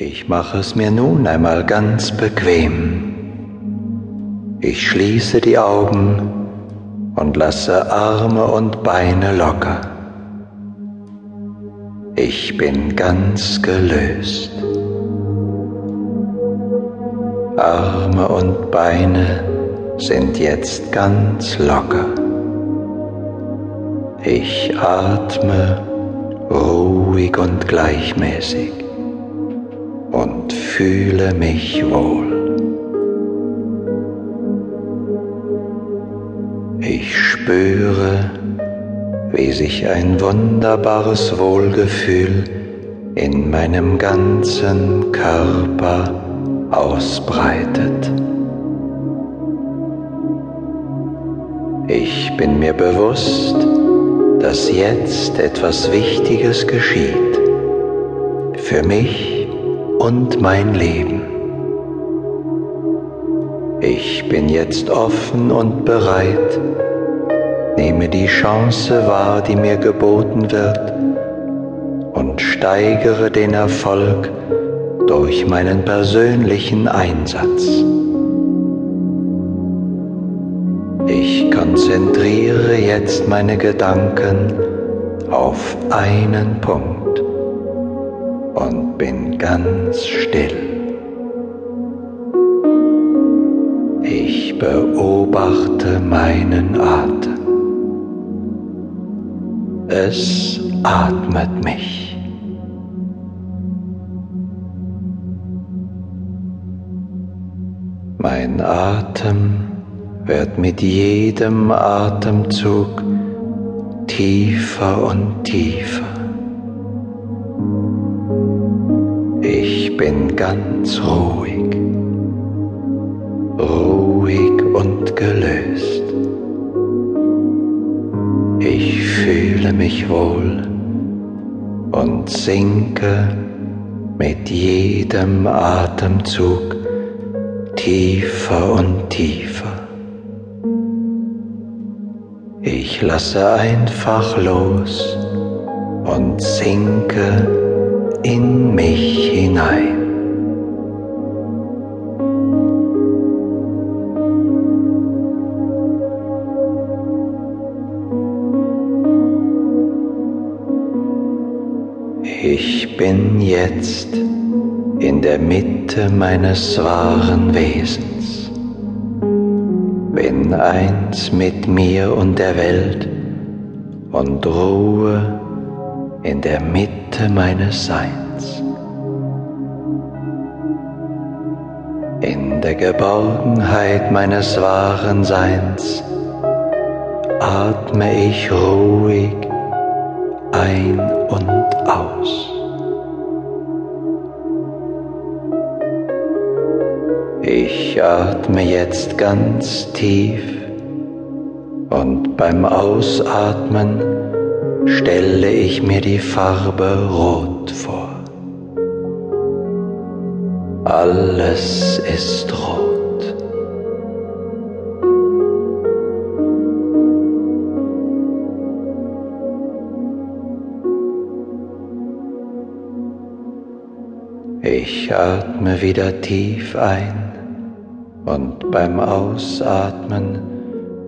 Ich mache es mir nun einmal ganz bequem. Ich schließe die Augen und lasse Arme und Beine locker. Ich bin ganz gelöst. Arme und Beine sind jetzt ganz locker. Ich atme ruhig und gleichmäßig und fühle mich wohl. Ich spüre, wie sich ein wunderbares Wohlgefühl in meinem ganzen Körper ausbreitet. Ich bin mir bewusst, dass jetzt etwas Wichtiges geschieht für mich und mein Leben. Ich bin jetzt offen und bereit, nehme die Chance wahr, die mir geboten wird und steigere den Erfolg durch meinen persönlichen Einsatz. Ich konzentriere jetzt meine Gedanken auf einen Punkt ganz still. Ich beobachte meinen Atem. Es atmet mich. Mein Atem wird mit jedem Atemzug tiefer und tiefer. Ich bin ganz ruhig, ruhig und gelöst. Ich fühle mich wohl und sinke mit jedem Atemzug tiefer und tiefer. Ich lasse einfach los und sinke in mich hinein. Ich bin jetzt in der Mitte meines wahren Wesens. Bin eins mit mir und der Welt und ruhe in der Mitte meines Seins. In der Geborgenheit meines wahren Seins atme ich ruhig ein und aus. Ich atme jetzt ganz tief und beim Ausatmen stelle ich mir die Farbe Rot vor. Alles ist rot. Ich atme wieder tief ein und beim Ausatmen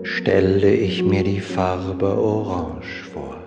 stelle ich mir die Farbe Orange vor.